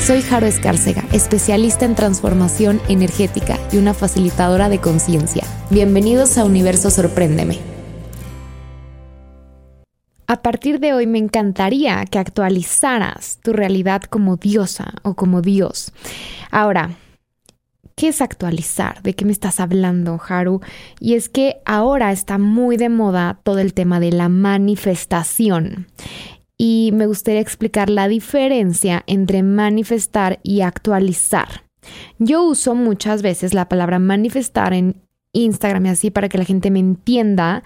Soy Jaro Escárcega, especialista en transformación energética y una facilitadora de conciencia. Bienvenidos a Universo Sorpréndeme. A partir de hoy me encantaría que actualizaras tu realidad como diosa o como Dios. Ahora, ¿Qué es actualizar? ¿De qué me estás hablando, Haru? Y es que ahora está muy de moda todo el tema de la manifestación. Y me gustaría explicar la diferencia entre manifestar y actualizar. Yo uso muchas veces la palabra manifestar en Instagram y así para que la gente me entienda,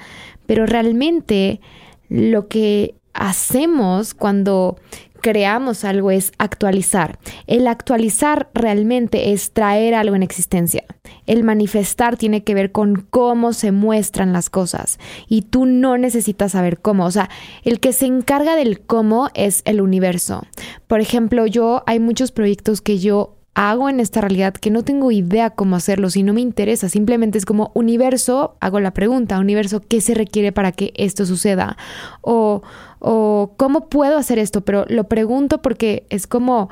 pero realmente lo que hacemos cuando creamos algo es actualizar. El actualizar realmente es traer algo en existencia. El manifestar tiene que ver con cómo se muestran las cosas y tú no necesitas saber cómo. O sea, el que se encarga del cómo es el universo. Por ejemplo, yo hay muchos proyectos que yo hago en esta realidad que no tengo idea cómo hacerlo, si no me interesa, simplemente es como universo, hago la pregunta, universo, ¿qué se requiere para que esto suceda? O, o ¿cómo puedo hacer esto? Pero lo pregunto porque es como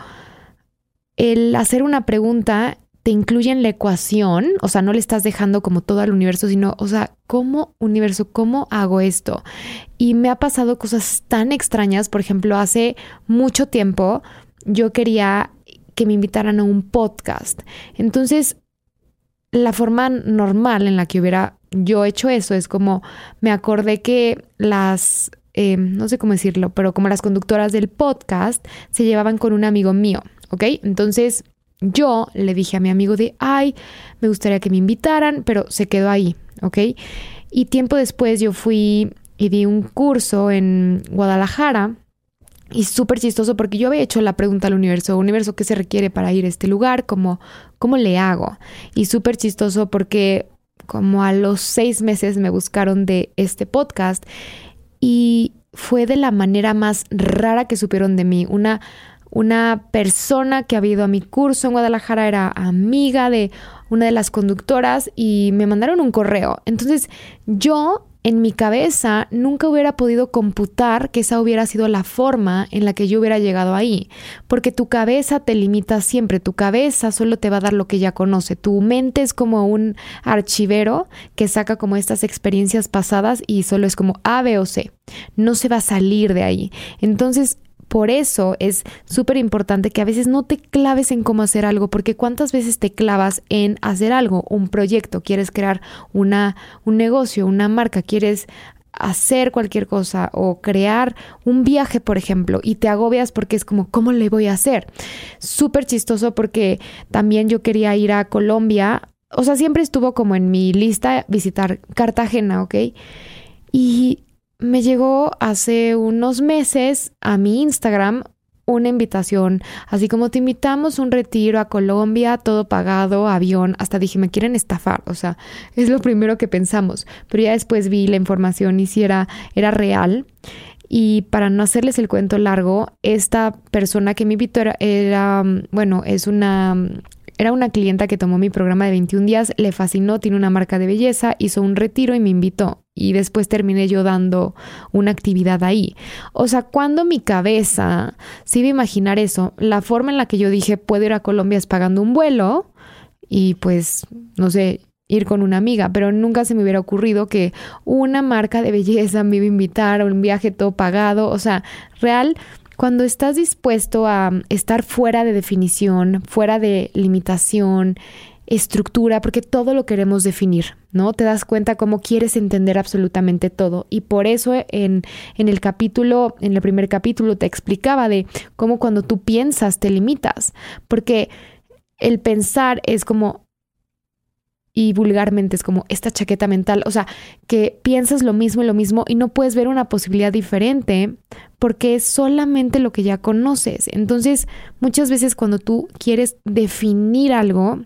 el hacer una pregunta te incluye en la ecuación, o sea, no le estás dejando como todo al universo, sino, o sea, ¿cómo universo, cómo hago esto? Y me ha pasado cosas tan extrañas, por ejemplo, hace mucho tiempo yo quería que me invitaran a un podcast. Entonces, la forma normal en la que hubiera yo hecho eso es como me acordé que las, eh, no sé cómo decirlo, pero como las conductoras del podcast se llevaban con un amigo mío, ¿ok? Entonces yo le dije a mi amigo de, ay, me gustaría que me invitaran, pero se quedó ahí, ¿ok? Y tiempo después yo fui y di un curso en Guadalajara y súper chistoso porque yo había hecho la pregunta al universo, universo, ¿qué se requiere para ir a este lugar? ¿Cómo, cómo le hago? Y súper chistoso porque como a los seis meses me buscaron de este podcast y fue de la manera más rara que supieron de mí. Una, una persona que había ido a mi curso en Guadalajara era amiga de una de las conductoras y me mandaron un correo. Entonces yo en mi cabeza nunca hubiera podido computar que esa hubiera sido la forma en la que yo hubiera llegado ahí, porque tu cabeza te limita siempre, tu cabeza solo te va a dar lo que ya conoce, tu mente es como un archivero que saca como estas experiencias pasadas y solo es como A, B o C, no se va a salir de ahí. Entonces, por eso es súper importante que a veces no te claves en cómo hacer algo, porque cuántas veces te clavas en hacer algo, un proyecto, quieres crear una, un negocio, una marca, quieres hacer cualquier cosa o crear un viaje, por ejemplo, y te agobias porque es como, ¿cómo le voy a hacer? Súper chistoso porque también yo quería ir a Colombia, o sea, siempre estuvo como en mi lista visitar Cartagena, ¿ok? Y me llegó hace unos meses a mi Instagram una invitación, así como te invitamos un retiro a Colombia, todo pagado, avión, hasta dije, me quieren estafar, o sea, es lo primero que pensamos, pero ya después vi la información y si era, era real. Y para no hacerles el cuento largo, esta persona que me invitó era bueno, es una era una clienta que tomó mi programa de 21 días, le fascinó, tiene una marca de belleza, hizo un retiro y me invitó. Y después terminé yo dando una actividad ahí. O sea, cuando mi cabeza se iba a imaginar eso, la forma en la que yo dije puedo ir a Colombia es pagando un vuelo y pues, no sé, ir con una amiga, pero nunca se me hubiera ocurrido que una marca de belleza me iba a invitar a un viaje todo pagado. O sea, real, cuando estás dispuesto a estar fuera de definición, fuera de limitación, estructura, porque todo lo queremos definir, ¿no? Te das cuenta cómo quieres entender absolutamente todo. Y por eso en, en, el capítulo, en el primer capítulo, te explicaba de cómo cuando tú piensas te limitas, porque el pensar es como y vulgarmente es como esta chaqueta mental, o sea, que piensas lo mismo y lo mismo y no puedes ver una posibilidad diferente porque es solamente lo que ya conoces. Entonces, muchas veces cuando tú quieres definir algo,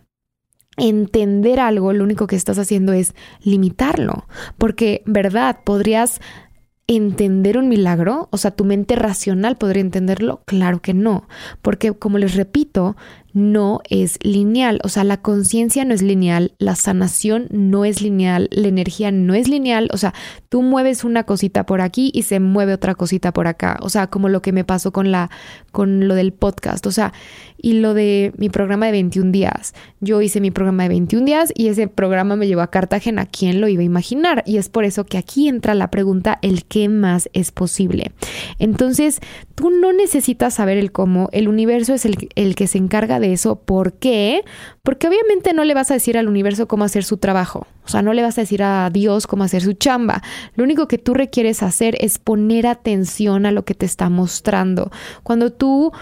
entender algo, lo único que estás haciendo es limitarlo, porque, ¿verdad? Podrías entender un milagro, o sea, tu mente racional podría entenderlo, claro que no, porque como les repito, no es lineal, o sea, la conciencia no es lineal, la sanación no es lineal, la energía no es lineal, o sea, tú mueves una cosita por aquí y se mueve otra cosita por acá, o sea, como lo que me pasó con la con lo del podcast, o sea, y lo de mi programa de 21 días. Yo hice mi programa de 21 días y ese programa me llevó a Cartagena, ¿quién lo iba a imaginar? Y es por eso que aquí entra la pregunta el qué más es posible. Entonces, tú no necesitas saber el cómo, el universo es el, el que se encarga de eso. ¿Por qué? Porque obviamente no le vas a decir al universo cómo hacer su trabajo. O sea, no le vas a decir a Dios cómo hacer su chamba. Lo único que tú requieres hacer es poner atención a lo que te está mostrando. Cuando tú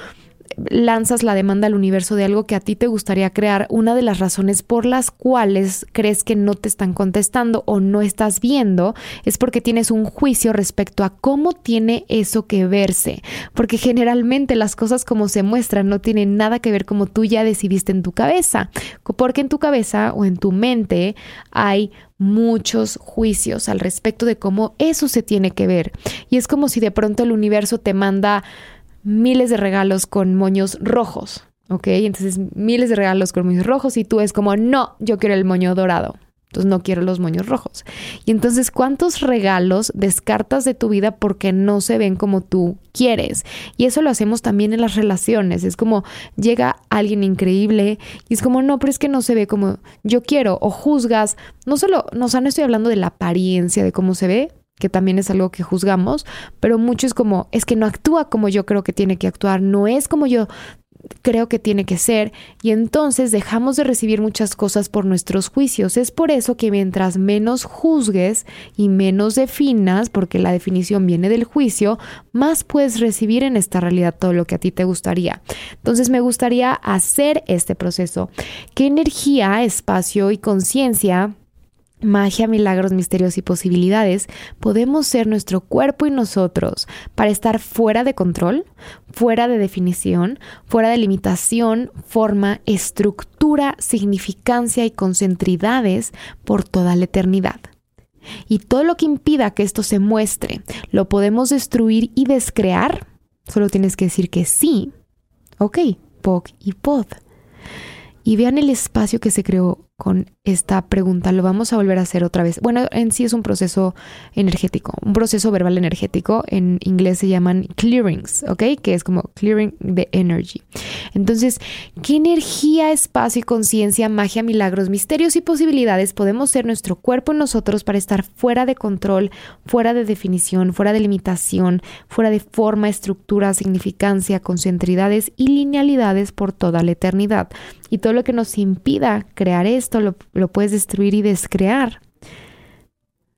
lanzas la demanda al universo de algo que a ti te gustaría crear, una de las razones por las cuales crees que no te están contestando o no estás viendo es porque tienes un juicio respecto a cómo tiene eso que verse, porque generalmente las cosas como se muestran no tienen nada que ver como tú ya decidiste en tu cabeza, porque en tu cabeza o en tu mente hay muchos juicios al respecto de cómo eso se tiene que ver. Y es como si de pronto el universo te manda miles de regalos con moños rojos, ¿ok? Entonces miles de regalos con moños rojos y tú es como, no, yo quiero el moño dorado. Entonces no quiero los moños rojos. Y entonces, ¿cuántos regalos descartas de tu vida porque no se ven como tú quieres? Y eso lo hacemos también en las relaciones. Es como llega alguien increíble y es como, no, pero es que no se ve como yo quiero. O juzgas, no solo, no, o no estoy hablando de la apariencia de cómo se ve, que también es algo que juzgamos, pero mucho es como, es que no actúa como yo creo que tiene que actuar, no es como yo creo que tiene que ser y entonces dejamos de recibir muchas cosas por nuestros juicios. Es por eso que mientras menos juzgues y menos definas, porque la definición viene del juicio, más puedes recibir en esta realidad todo lo que a ti te gustaría. Entonces me gustaría hacer este proceso. ¿Qué energía, espacio y conciencia magia, milagros, misterios y posibilidades, podemos ser nuestro cuerpo y nosotros para estar fuera de control, fuera de definición, fuera de limitación, forma, estructura, significancia y concentridades por toda la eternidad. Y todo lo que impida que esto se muestre, lo podemos destruir y descrear. Solo tienes que decir que sí. Ok, POC y POD. Y vean el espacio que se creó con esta pregunta. Lo vamos a volver a hacer otra vez. Bueno, en sí es un proceso energético, un proceso verbal energético. En inglés se llaman clearings, ¿ok? Que es como clearing the energy. Entonces, ¿qué energía, espacio y conciencia, magia, milagros, misterios y posibilidades podemos ser nuestro cuerpo en nosotros para estar fuera de control, fuera de definición, fuera de limitación, fuera de forma, estructura, significancia, concentridades y linealidades por toda la eternidad? Y todo lo que nos impida crear esto lo, puedes destruir y descrear.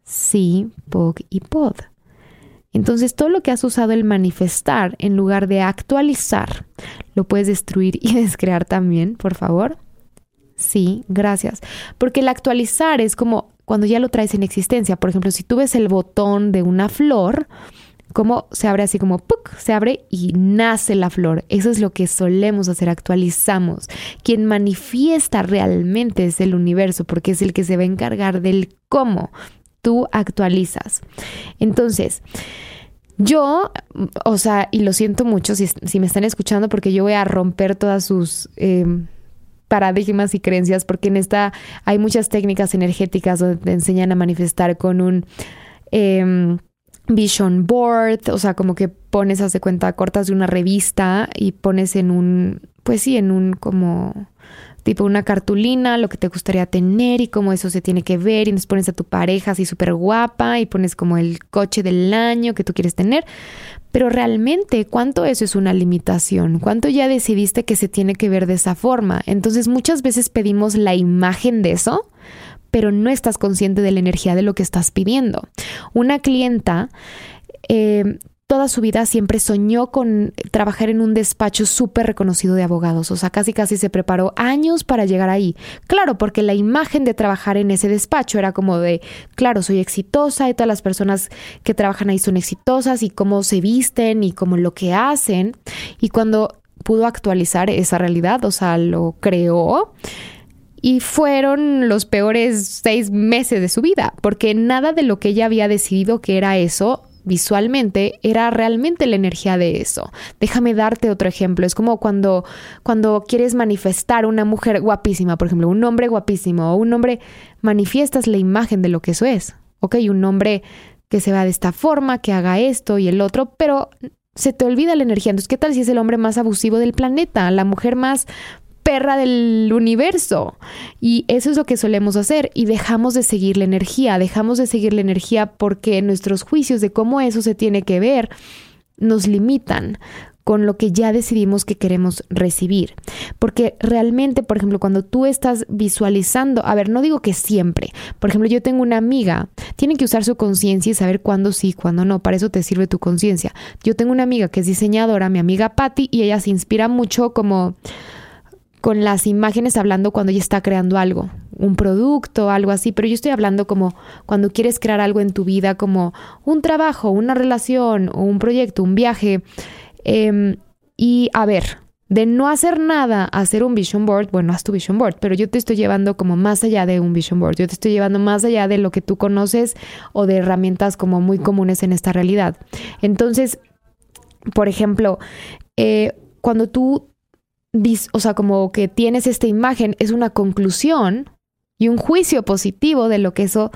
Sí, POG y POD. Entonces todo lo que has usado el manifestar en lugar de actualizar, lo puedes destruir y descrear también, por favor. Sí, gracias. Porque el actualizar es como cuando ya lo traes en existencia. Por ejemplo, si tú ves el botón de una flor, cómo se abre así como se abre y nace la flor. Eso es lo que solemos hacer, actualizamos. Quien manifiesta realmente es el universo porque es el que se va a encargar del cómo tú actualizas. Entonces, yo, o sea, y lo siento mucho si, me están escuchando porque yo voy a romper todas sus... Em, paradigmas y creencias porque en esta hay muchas técnicas energéticas donde te enseñan a manifestar con un em, vision board, o sea, como que pones, hace cuenta, cortas de una revista y pones en un, pues sí, en un como tipo una cartulina, lo que te gustaría tener y cómo eso se tiene que ver y nos pones a tu pareja así súper guapa y pones como el coche del año que tú quieres tener. Pero realmente, ¿cuánto eso es una limitación? ¿Cuánto ya decidiste que se tiene que ver de esa forma? Entonces muchas veces pedimos la imagen de eso, pero no estás consciente de la energía de lo que estás pidiendo. Una clienta eh, toda su vida siempre soñó con trabajar en un despacho súper reconocido de abogados, o sea, casi casi se preparó años para llegar ahí. Claro, porque la imagen de trabajar en ese despacho era como de, claro, soy exitosa y todas las personas que trabajan ahí son exitosas y cómo se visten y cómo lo que hacen. Y cuando pudo actualizar esa realidad, o sea, lo creó, y fueron los peores seis meses de su vida, porque nada de lo que ella había decidido que era eso visualmente era realmente la energía de eso. Déjame darte otro ejemplo. Es como cuando, cuando quieres manifestar una mujer guapísima, por ejemplo, un hombre guapísimo o un hombre, manifiestas la imagen de lo que eso es. Ok, un hombre que se va de esta forma, que haga esto y el otro, pero se te olvida la energía. Entonces, ¿qué tal si es el hombre más abusivo del planeta? La mujer más perra del universo. Y eso es lo que solemos hacer y dejamos de seguir la energía, dejamos de seguir la energía porque nuestros juicios de cómo eso se tiene que ver nos limitan con lo que ya decidimos que queremos recibir. Porque realmente, por ejemplo, cuando tú estás visualizando, a ver, no digo que siempre, por ejemplo, yo tengo una amiga, tiene que usar su conciencia y saber cuándo sí, cuándo no, para eso te sirve tu conciencia. Yo tengo una amiga que es diseñadora, mi amiga Patty, y ella se inspira mucho como con las imágenes hablando cuando ella está creando algo, un producto, algo así, pero yo estoy hablando como cuando quieres crear algo en tu vida, como un trabajo, una relación un proyecto, un viaje. Em, y a ver, de no hacer nada hacer un vision board, bueno, haz tu vision board, pero yo te estoy llevando como más allá de un vision board, yo te estoy llevando más allá de lo que tú conoces o de herramientas como muy comunes en esta realidad. Entonces, por ejemplo, eh, cuando tú o sea, como que tienes esta imagen, es una conclusión y un juicio positivo de lo que eso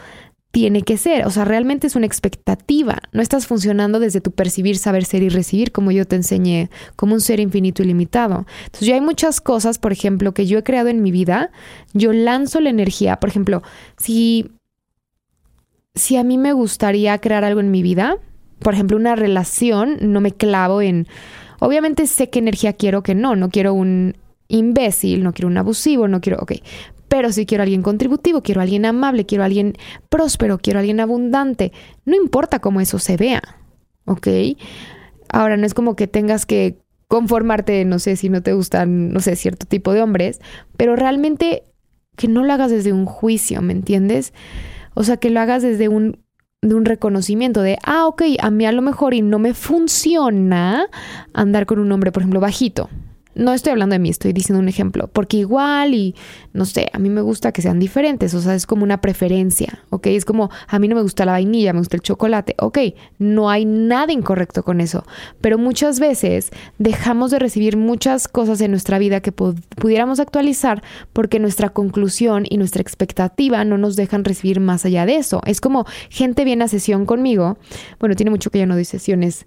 tiene que ser. O sea, realmente es una expectativa. No estás funcionando desde tu percibir, saber ser y recibir, como yo te enseñé, como un ser infinito y limitado. Entonces, yo hay muchas cosas, por ejemplo, que yo he creado en mi vida. Yo lanzo la energía. Por ejemplo, si, si a mí me gustaría crear algo en mi vida, por ejemplo, una relación, no me clavo en Obviamente sé qué energía quiero que no, no quiero un imbécil, no quiero un abusivo, no quiero, ok, pero si quiero a alguien contributivo, quiero a alguien amable, quiero a alguien próspero, quiero a alguien abundante, no importa cómo eso se vea, ¿ok? Ahora no es como que tengas que conformarte, no sé si no te gustan, no sé, cierto tipo de hombres, pero realmente que no lo hagas desde un juicio, ¿me entiendes? O sea, que lo hagas desde un de un reconocimiento de, ah, ok, a mí a lo mejor y no me funciona andar con un hombre, por ejemplo, bajito, no estoy hablando de mí, estoy diciendo un ejemplo, porque igual y no sé, a mí me gusta que sean diferentes, o sea, es como una preferencia, ¿ok? Es como, a mí no me gusta la vainilla, me gusta el chocolate, ok, no hay nada incorrecto con eso, pero muchas veces dejamos de recibir muchas cosas en nuestra vida que pudiéramos actualizar porque nuestra conclusión y nuestra expectativa no nos dejan recibir más allá de eso. Es como gente viene a sesión conmigo, bueno, tiene mucho que ya no doy sesiones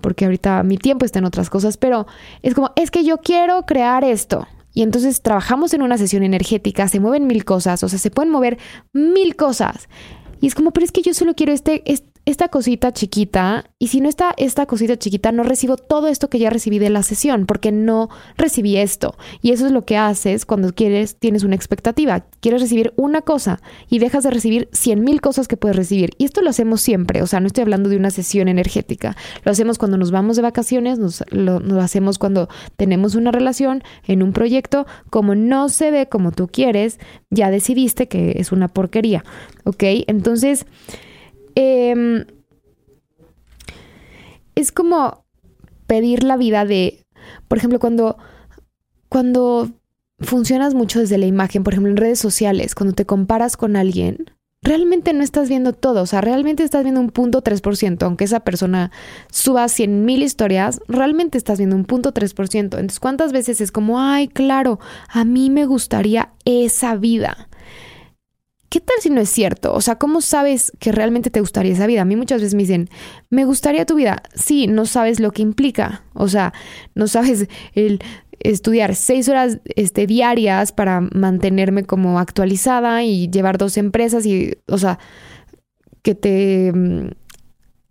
porque ahorita mi tiempo está en otras cosas, pero es como, es que yo quiero crear esto. Y entonces trabajamos en una sesión energética, se mueven mil cosas, o sea, se pueden mover mil cosas. Y es como, pero es que yo solo quiero este, esta cosita chiquita y si no está esta cosita chiquita no recibo todo esto que ya recibí de la sesión porque no recibí esto. Y eso es lo que haces cuando quieres tienes una expectativa. Quieres recibir una cosa y dejas de recibir cien mil cosas que puedes recibir. Y esto lo hacemos siempre o sea no estoy hablando de una sesión energética. Lo hacemos cuando nos vamos de vacaciones nos, lo, lo hacemos cuando tenemos una relación en un proyecto. Como no se ve como tú quieres ya decidiste que es una porquería ok entonces Em, es como pedir la vida de, por ejemplo, cuando, cuando funcionas mucho desde la imagen, por ejemplo, en redes sociales, cuando te comparas con alguien, realmente no estás viendo todo, o sea, realmente estás viendo un punto 3%, aunque esa persona suba 100 mil historias, realmente estás viendo un punto 3%. Entonces, ¿cuántas veces es como, ay, claro, a mí me gustaría esa vida? ¿Qué tal si no es cierto? O sea, ¿cómo sabes que realmente te gustaría esa vida? A mí muchas veces me dicen, me gustaría tu vida. Sí, no sabes lo que implica. O sea, no sabes el estudiar seis horas este, diarias para mantenerme como actualizada y llevar dos empresas y, o sea, que te mm,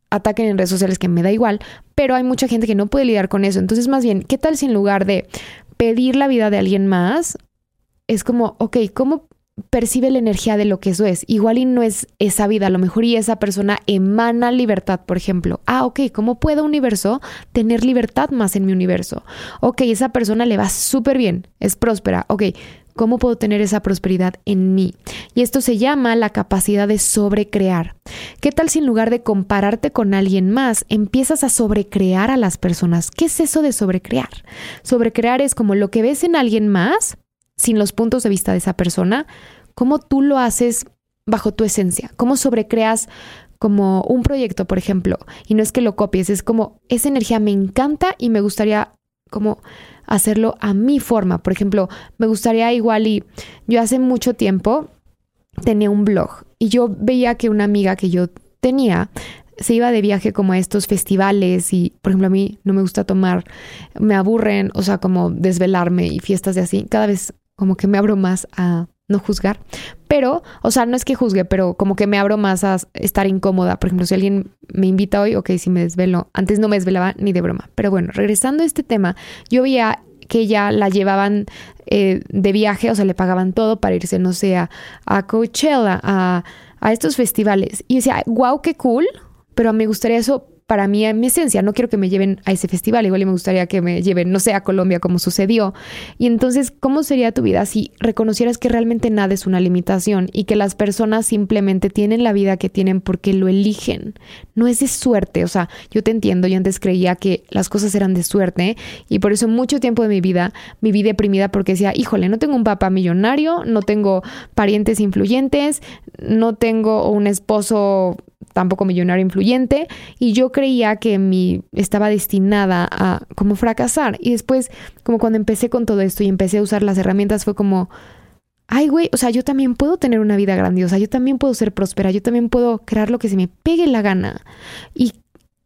ataquen en redes sociales que me da igual, pero hay mucha gente que no puede lidiar con eso. Entonces, más bien, ¿qué tal si en lugar de pedir la vida de alguien más, es como, ok, ¿cómo percibe la energía de lo que eso es. Igual y no es esa vida, a lo mejor y esa persona emana libertad, por ejemplo. Ah, ok, ¿cómo puede universo tener libertad más en mi universo? Ok, esa persona le va súper bien, es próspera. Ok, ¿cómo puedo tener esa prosperidad en mí? Y esto se llama la capacidad de sobrecrear. ¿Qué tal si en lugar de compararte con alguien más, empiezas a sobrecrear a las personas? ¿Qué es eso de sobrecrear? Sobrecrear es como lo que ves en alguien más, sin los puntos de vista de esa persona, cómo tú lo haces bajo tu esencia, cómo sobrecreas como un proyecto, por ejemplo, y no es que lo copies, es como esa energía me encanta y me gustaría como hacerlo a mi forma. Por ejemplo, me gustaría igual y yo hace mucho tiempo tenía un blog y yo veía que una amiga que yo tenía se iba de viaje como a estos festivales y, por ejemplo, a mí no me gusta tomar, me aburren, o sea, como desvelarme y fiestas de así. Cada vez como que me abro más a no juzgar, pero, o sea, no es que juzgue, pero como que me abro más a estar incómoda. Por ejemplo, si alguien me invita hoy, ok, si me desvelo, antes no me desvelaba ni de broma. Pero bueno, regresando a este tema, yo veía que ya la llevaban eh, de viaje, o sea, le pagaban todo para irse, no sé, a, Coachella, a, a estos festivales. Y decía, wow, qué cool, pero me gustaría eso para mí, en mi esencia, no quiero que me lleven a ese festival, igual y me gustaría que me lleven, no sé, a Colombia como sucedió. Y entonces, ¿cómo sería tu vida si reconocieras que realmente nada es una limitación y que las personas simplemente tienen la vida que tienen porque lo eligen? No es de suerte, o sea, yo te entiendo, yo antes creía que las cosas eran de suerte y por eso mucho tiempo de mi vida viví deprimida porque decía, híjole, no tengo un papá millonario, no tengo parientes influyentes, no tengo un esposo tampoco millonario influyente y yo creía que mi estaba destinada a como fracasar y después como cuando empecé con todo esto y empecé a usar las herramientas fue como ay güey, o sea, yo también puedo tener una vida grandiosa, yo también puedo ser próspera, yo también puedo crear lo que se me pegue la gana. ¿Y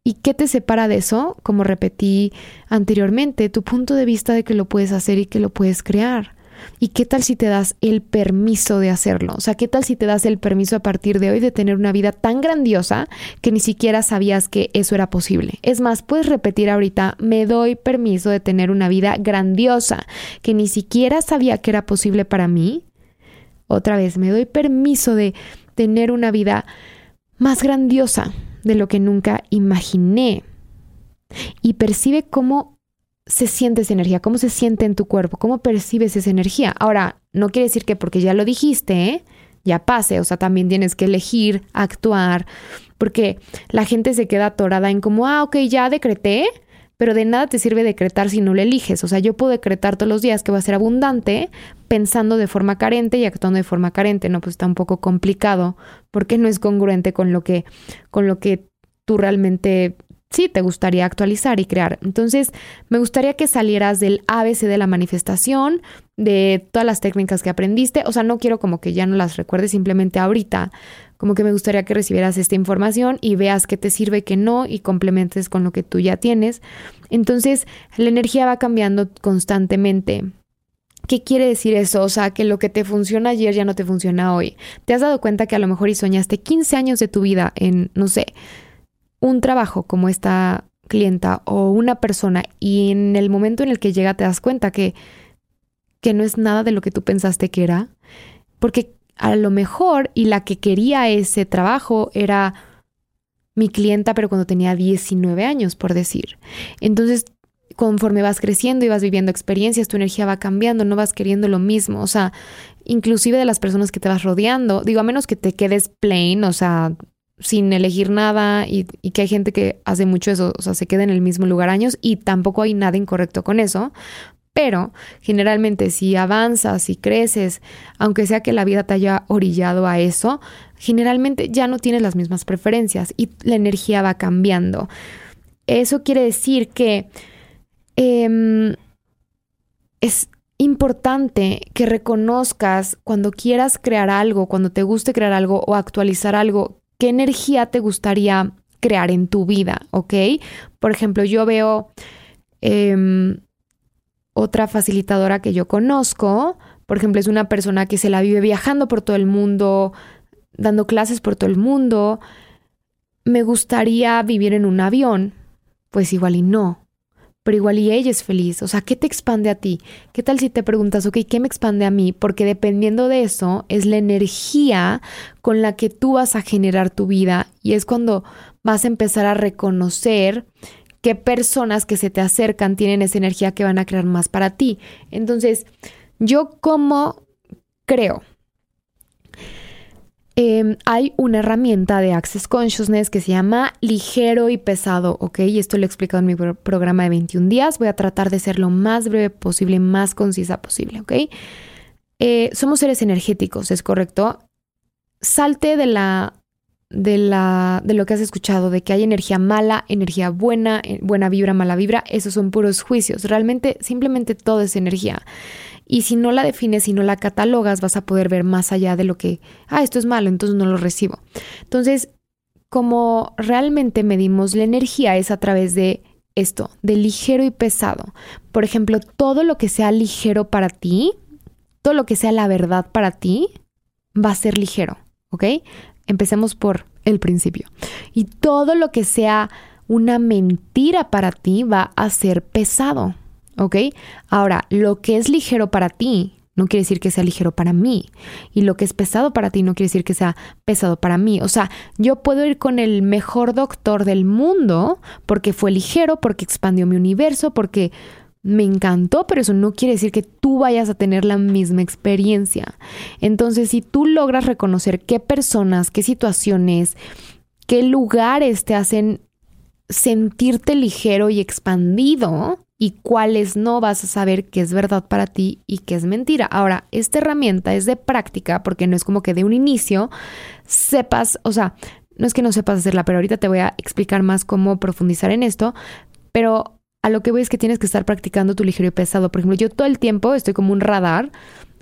¿Y qué te separa de eso? Como repetí anteriormente, tu punto de vista de que lo puedes hacer y que lo puedes crear. ¿Y qué tal si te das el permiso de hacerlo? O sea, ¿qué tal si te das el permiso a partir de hoy de tener una vida tan grandiosa que ni siquiera sabías que eso era posible? Es más, puedes repetir ahorita, me doy permiso de tener una vida grandiosa que ni siquiera sabía que era posible para mí. Otra vez, me doy permiso de tener una vida más grandiosa de lo que nunca imaginé. Y percibe cómo se siente esa energía, cómo se siente en tu cuerpo, cómo percibes esa energía. Ahora, no quiere decir que porque ya lo dijiste, ¿eh? ya pase, o sea, también tienes que elegir, actuar, porque la gente se queda atorada en como, ah, ok, ya decreté, pero de nada te sirve decretar si no lo eliges. O sea, yo puedo decretar todos los días que va a ser abundante pensando de forma carente y actuando de forma carente. No, pues está un poco complicado porque no es congruente con lo que, con lo que tú realmente sí te gustaría actualizar y crear. Entonces, me gustaría que salieras del ABC de la manifestación, de todas las técnicas que aprendiste. O sea, no quiero como que ya no las recuerdes simplemente ahorita. Como que me gustaría que recibieras esta información y veas qué te sirve, qué no y complementes con lo que tú ya tienes. Entonces, la energía va cambiando constantemente. ¿Qué quiere decir eso? O sea, que lo que te funciona ayer ya no te funciona hoy. ¿Te has dado cuenta que a lo mejor y soñaste 15 años de tu vida en, no sé, un trabajo como esta clienta o una persona y en el momento en el que llega te das cuenta que, que no es nada de lo que tú pensaste que era, porque a lo mejor y la que quería ese trabajo era mi clienta, pero cuando tenía 19 años, por decir. Entonces, conforme vas creciendo y vas viviendo experiencias, tu energía va cambiando, no vas queriendo lo mismo, o sea, inclusive de las personas que te vas rodeando, digo, a menos que te quedes plain, o sea, sin elegir nada y, que hay gente que hace mucho eso, o sea, se queda en el mismo lugar años y tampoco hay nada incorrecto con eso. Pero generalmente si avanzas y creces, aunque sea que la vida te haya orillado a eso, generalmente ya no tienes las mismas preferencias y la energía va cambiando. Eso quiere decir que em, es importante que reconozcas cuando quieras crear algo, cuando te guste crear algo o actualizar algo, qué energía te gustaría crear en tu vida, ¿ok? Por ejemplo, yo veo em, otra facilitadora que yo conozco, por ejemplo, es una persona que se la vive viajando por todo el mundo, dando clases por todo el mundo. Me gustaría vivir en un avión, pues igual y no pero igual y ella es feliz. O sea, ¿qué te expande a ti? ¿Qué tal si te preguntas, ok, ¿qué me expande a mí? Porque dependiendo de eso es la energía con la que tú vas a generar tu vida y es cuando vas a empezar a reconocer qué personas que se te acercan tienen esa energía que van a crear más para ti. Entonces, yo como creo Em, hay una herramienta de Access Consciousness que se llama ligero y pesado, ¿ok? Y esto lo he explicado en mi programa de 21 días. Voy a tratar de ser lo más breve posible, más concisa posible, ¿ok? eh, somos seres energéticos, ¿es correcto? Salte de la de la de lo que has escuchado de que hay energía mala, energía buena, eh, buena vibra, mala vibra, esos son puros juicios. Realmente simplemente todo es energía. Y si no la defines, si no la catalogas, vas a poder ver más allá de lo que, ah, esto es malo, entonces no lo recibo. Entonces, como realmente medimos la energía es a través de esto, de ligero y pesado. Por ejemplo, todo lo que sea ligero para ti, todo lo que sea la verdad para ti, va a ser ligero, ¿ok? Empecemos por el principio. Y todo lo que sea una mentira para ti va a ser pesado, ¿ok? Ahora, lo que es ligero para ti no quiere decir que sea ligero para mí. Y lo que es pesado para ti no quiere decir que sea pesado para mí. O sea, yo puedo ir con el mejor doctor del mundo porque fue ligero, porque expandió mi universo, porque me encantó, pero eso no quiere decir que tú vayas a tener la misma experiencia. Entonces, si tú logras reconocer qué personas, qué situaciones, qué lugares te hacen sentirte ligero y expandido y cuáles no vas a saber qué es verdad para ti y qué es mentira. Ahora, esta herramienta es de práctica porque no es como que de un inicio sepas, o sea, no es que no sepas hacerla, pero ahorita te voy a explicar más cómo profundizar en esto, pero a lo que voy es que tienes que estar practicando tu ligero y pesado. Por ejemplo, yo todo el tiempo estoy como un radar,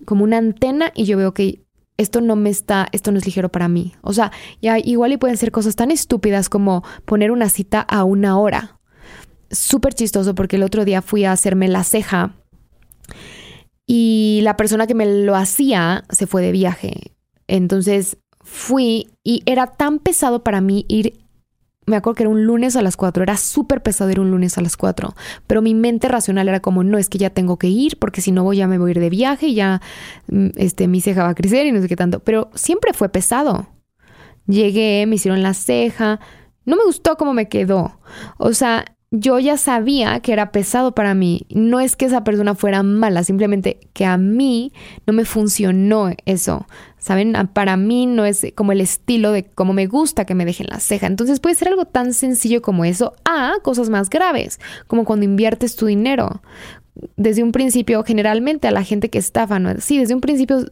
como una antena y yo veo que esto no me está, esto no es ligero para mí. O sea, ya igual y pueden ser cosas tan estúpidas como poner una cita a una hora. Súper chistoso porque el otro día fui a hacerme la ceja y la persona que me lo hacía se fue de viaje. Entonces fui y era tan pesado para mí ir me acuerdo que era un lunes a las 4, era súper pesado ir un lunes a las 4, pero mi mente racional era como, no, es que ya tengo que ir, porque si no voy ya me voy a ir de viaje y ya mm, este, mi ceja va a crecer y no sé qué tanto, pero siempre fue pesado. Llegué, me hicieron la ceja, no me gustó cómo me quedó. O sea, yo ya sabía que era pesado para mí. No es que esa persona fuera mala, simplemente que a mí no me funcionó eso. ¿Saben? Para mí no es como el estilo de cómo me gusta que me dejen la ceja. Entonces puede ser algo tan sencillo como eso a cosas más graves, como cuando inviertes tu dinero. Desde un principio, generalmente a la gente que estafa, ¿no? Sí, desde un principio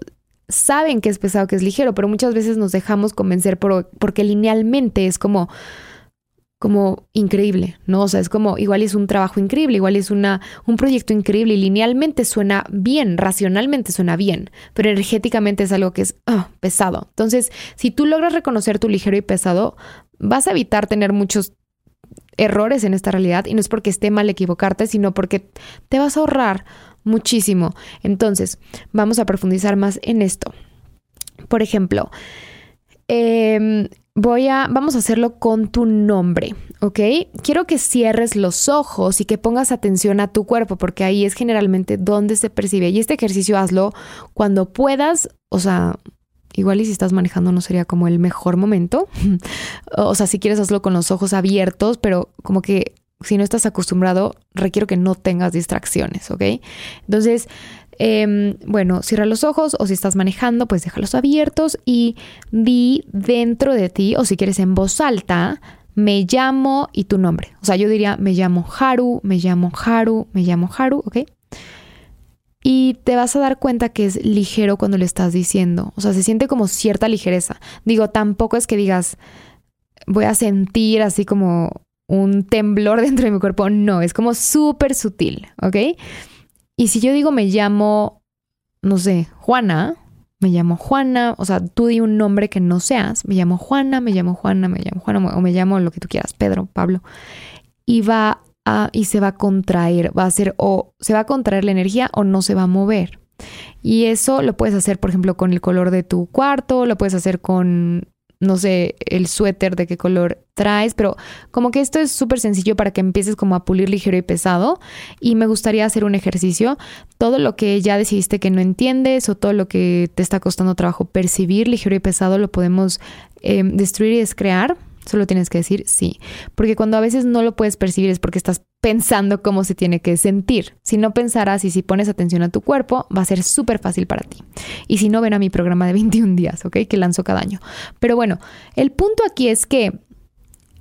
saben que es pesado, que es ligero, pero muchas veces nos dejamos convencer por, porque linealmente es como como increíble, ¿no? O sea, es como, igual es un trabajo increíble, igual es una, un proyecto increíble y linealmente suena bien, racionalmente suena bien, pero energéticamente es algo que es ah, pesado. Entonces, si tú logras reconocer tu ligero y pesado, vas a evitar tener muchos errores en esta realidad y no es porque esté mal equivocarte, sino porque te vas a ahorrar muchísimo. Entonces, vamos a profundizar más en esto. Por ejemplo, eh, Voy a, vamos a hacerlo con tu nombre, ¿ok? Quiero que cierres los ojos y que pongas atención a tu cuerpo, porque ahí es generalmente donde se percibe. Y este ejercicio hazlo cuando puedas, o sea, igual y si estás manejando no sería como el mejor momento. o sea, si quieres hazlo con los ojos abiertos, pero como que si no estás acostumbrado, requiero que no tengas distracciones, ¿ok? Entonces, Em, bueno, cierra los ojos o si estás manejando, pues déjalos abiertos y di dentro de ti o si quieres en voz alta, me llamo y tu nombre. O sea, yo diría, me llamo Haru, me llamo Haru, me llamo Haru, ¿ok? Y te vas a dar cuenta que es ligero cuando le estás diciendo. O sea, se siente como cierta ligereza. Digo, tampoco es que digas, voy a sentir así como un temblor dentro de mi cuerpo. No, es como súper sutil, ¿ok? Y si yo digo me llamo, no sé, Juana, me llamo Juana, o sea, tú di un nombre que no seas, me llamo Juana, me llamo Juana, me llamo Juana, o me llamo lo que tú quieras, Pedro, Pablo, y va a, y se va a contraer, va a ser o se va a contraer la energía o no se va a mover. Y eso lo puedes hacer, por ejemplo, con el color de tu cuarto, lo puedes hacer con no sé, el suéter de qué color traes, pero como que esto es súper sencillo para que empieces como a pulir ligero y pesado. Y me gustaría hacer un ejercicio, todo lo que ya decidiste que no entiendes o todo lo que te está costando trabajo percibir ligero y pesado lo podemos eh, destruir y descrear. Solo tienes que decir sí. Porque cuando a veces no lo puedes percibir es porque estás pensando cómo se tiene que sentir. Si no pensarás y si pones atención a tu cuerpo, va a ser súper fácil para ti. Y si no, ven a mi programa de 21 días, ¿ok? Que lanzo cada año. Pero bueno, el punto aquí es que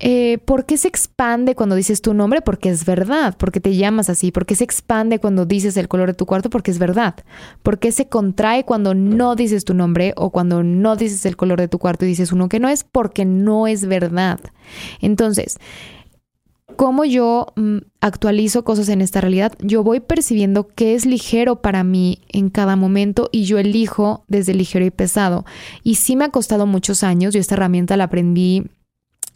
eh, ¿por qué se expande cuando dices tu nombre? Porque es verdad, porque te llamas así. ¿Por qué se expande cuando dices el color de tu cuarto? Porque es verdad. ¿Por qué se contrae cuando no dices tu nombre o cuando no dices el color de tu cuarto y dices uno que no es? Porque no es verdad. Entonces, ¿cómo yo mm, actualizo cosas en esta realidad? Yo voy percibiendo qué es ligero para mí en cada momento y yo elijo desde ligero y pesado. Y sí me ha costado muchos años. Yo esta herramienta la aprendí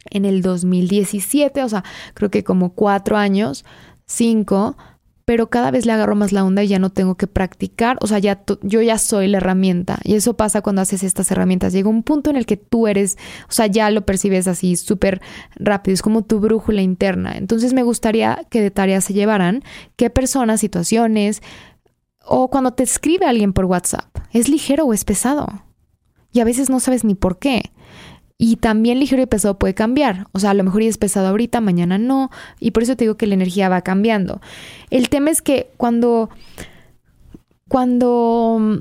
en el 2017, o sea, creo que como cuatro años, cinco, pero cada vez le agarro más la onda y ya no tengo que practicar, o sea, ya yo ya soy la herramienta y eso pasa cuando haces estas herramientas. Llega un punto en el que tú eres, o sea, ya lo percibes así súper rápido, es como tu brújula interna. Entonces me gustaría que de tareas se llevaran qué personas, situaciones o cuando te escribe alguien por WhatsApp, ¿es ligero o es pesado? Y a veces no sabes ni por qué. Y también ligero y pesado puede cambiar. O sea, a lo mejor es pesado ahorita, mañana no. Y por eso te digo que la energía va cambiando. El tema es que cuando, cuando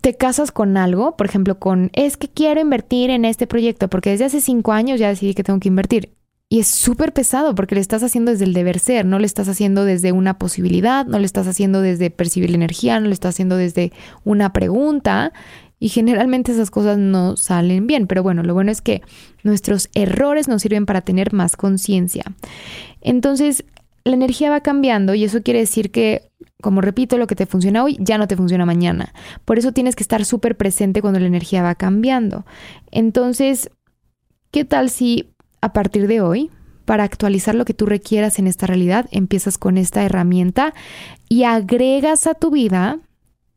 te casas con algo, por ejemplo, con es que quiero invertir en este proyecto, porque desde hace cinco años ya decidí que tengo que invertir. Y es súper pesado porque le estás haciendo desde el deber ser, no le estás haciendo desde una posibilidad, no le estás haciendo desde percibir la energía, no le estás haciendo desde una pregunta. Y generalmente esas cosas no salen bien, pero bueno, lo bueno es que nuestros errores nos sirven para tener más conciencia. Entonces, la energía va cambiando y eso quiere decir que, como repito, lo que te funciona hoy ya no te funciona mañana. Por eso tienes que estar súper presente cuando la energía va cambiando. Entonces, ¿qué tal si a partir de hoy, para actualizar lo que tú requieras en esta realidad, empiezas con esta herramienta y agregas a tu vida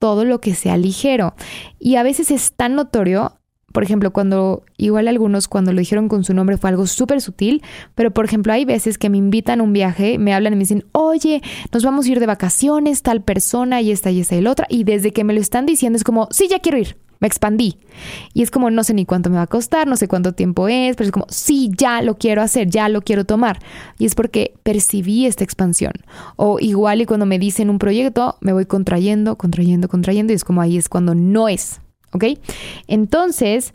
todo lo que sea ligero. Y a veces es tan notorio, por ejemplo, cuando igual algunos cuando lo dijeron con su nombre fue algo súper sutil, pero por ejemplo hay veces que me invitan a un viaje, me hablan y me dicen, oye, nos vamos a ir de vacaciones, tal persona y esta y esta y la otra, y desde que me lo están diciendo es como, sí, ya quiero ir me expandí. Y es como, no sé ni cuánto me va a costar, no sé cuánto tiempo es, pero es como, sí, ya lo quiero hacer, ya lo quiero tomar. Y es porque percibí esta expansión. O igual y cuando me dicen un proyecto, me voy contrayendo, contrayendo, contrayendo, y es como ahí es cuando no es. ¿Ok? Entonces,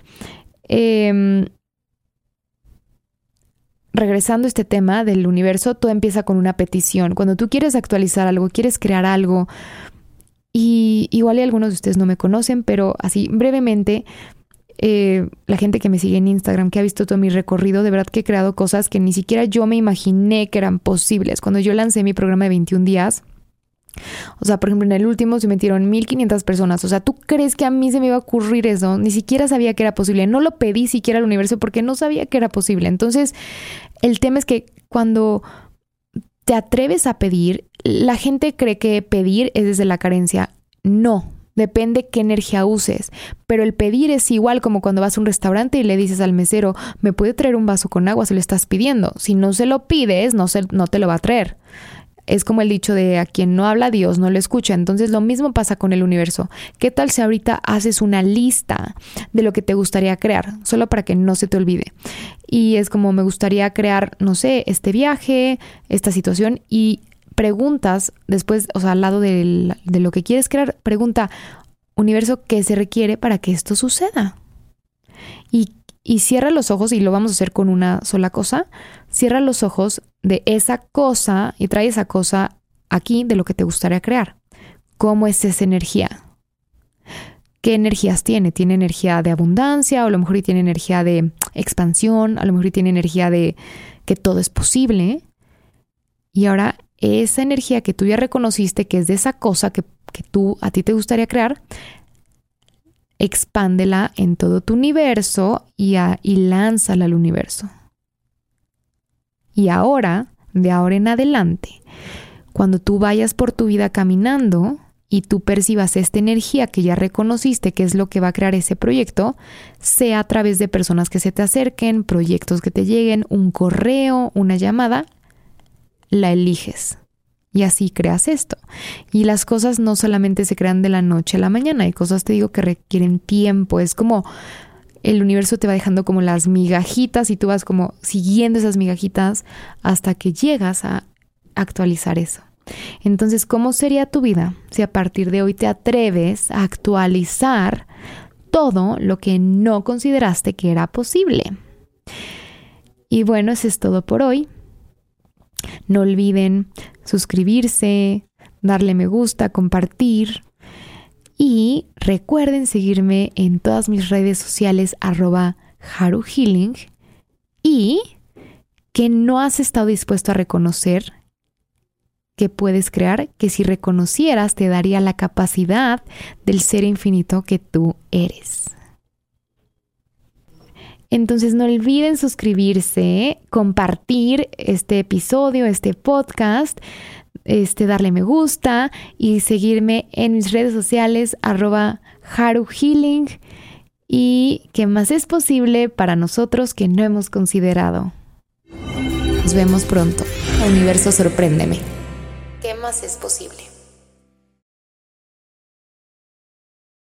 em, regresando a este tema del universo, todo empieza con una petición. Cuando tú quieres actualizar algo, quieres crear algo, y igual y algunos de ustedes no me conocen, pero así brevemente, eh, la gente que me sigue en Instagram, que ha visto todo mi recorrido, de verdad que he creado cosas que ni siquiera yo me imaginé que eran posibles. Cuando yo lancé mi programa de 21 días, o sea, por ejemplo, en el último se metieron 1500 personas. O sea, ¿tú crees que a mí se me iba a ocurrir eso? Ni siquiera sabía que era posible. No lo pedí siquiera al universo porque no sabía que era posible. Entonces, el tema es que cuando te atreves a pedir, la gente cree que pedir es desde la carencia. No, depende qué energía uses. Pero el pedir es igual como cuando vas a un restaurante y le dices al mesero, ¿me puede traer un vaso con agua? Se lo estás pidiendo. Si no se lo pides, no, se, no te lo va a traer. Es como el dicho de a quien no habla Dios no lo escucha. Entonces lo mismo pasa con el universo. ¿Qué tal si ahorita haces una lista de lo que te gustaría crear? Solo para que no se te olvide. Y es como me gustaría crear, no sé, este viaje, esta situación y preguntas después, o sea, al lado de, lo que quieres crear, pregunta, universo, ¿qué se requiere para que esto suceda? Y y cierra los ojos y lo vamos a hacer con una sola cosa. Cierra los ojos de esa cosa y trae esa cosa aquí de lo que te gustaría crear. ¿Cómo es esa energía? ¿Qué energías tiene? ¿Tiene energía de abundancia? O a lo mejor tiene energía de expansión, a lo mejor tiene energía de que todo es posible. Y ahora esa energía que tú ya reconociste que es de esa cosa que, que tú a ti te gustaría crear, expándela en todo tu universo y, y lánzala al universo. Y ahora, de ahora en adelante, cuando tú vayas por tu vida caminando y tú percibas esta energía que ya reconociste que es lo que va a crear ese proyecto, sea a través de personas que se te acerquen, proyectos que te lleguen, un correo, una llamada, la eliges y así creas esto. Y las cosas no solamente se crean de la noche a la mañana, hay cosas, te digo, que requieren tiempo. Es como el universo te va dejando como las migajitas y tú vas como siguiendo esas migajitas hasta que llegas a actualizar eso. Entonces, ¿cómo sería tu vida si a partir de hoy te atreves a actualizar todo lo que no consideraste que era posible? Y bueno, eso es todo por hoy. No olviden suscribirse, darle me gusta, compartir. Y recuerden seguirme en todas mis redes sociales arroba haruhealing y que no has estado dispuesto a reconocer que puedes crear, que si reconocieras te daría la capacidad del ser infinito que tú eres. Entonces no olviden suscribirse, compartir este episodio, este podcast, este, darle me gusta y seguirme en mis redes sociales arroba haruhealing y que más es posible para nosotros que no hemos considerado. Nos vemos pronto. Universo, sorpréndeme. ¿Qué más es posible?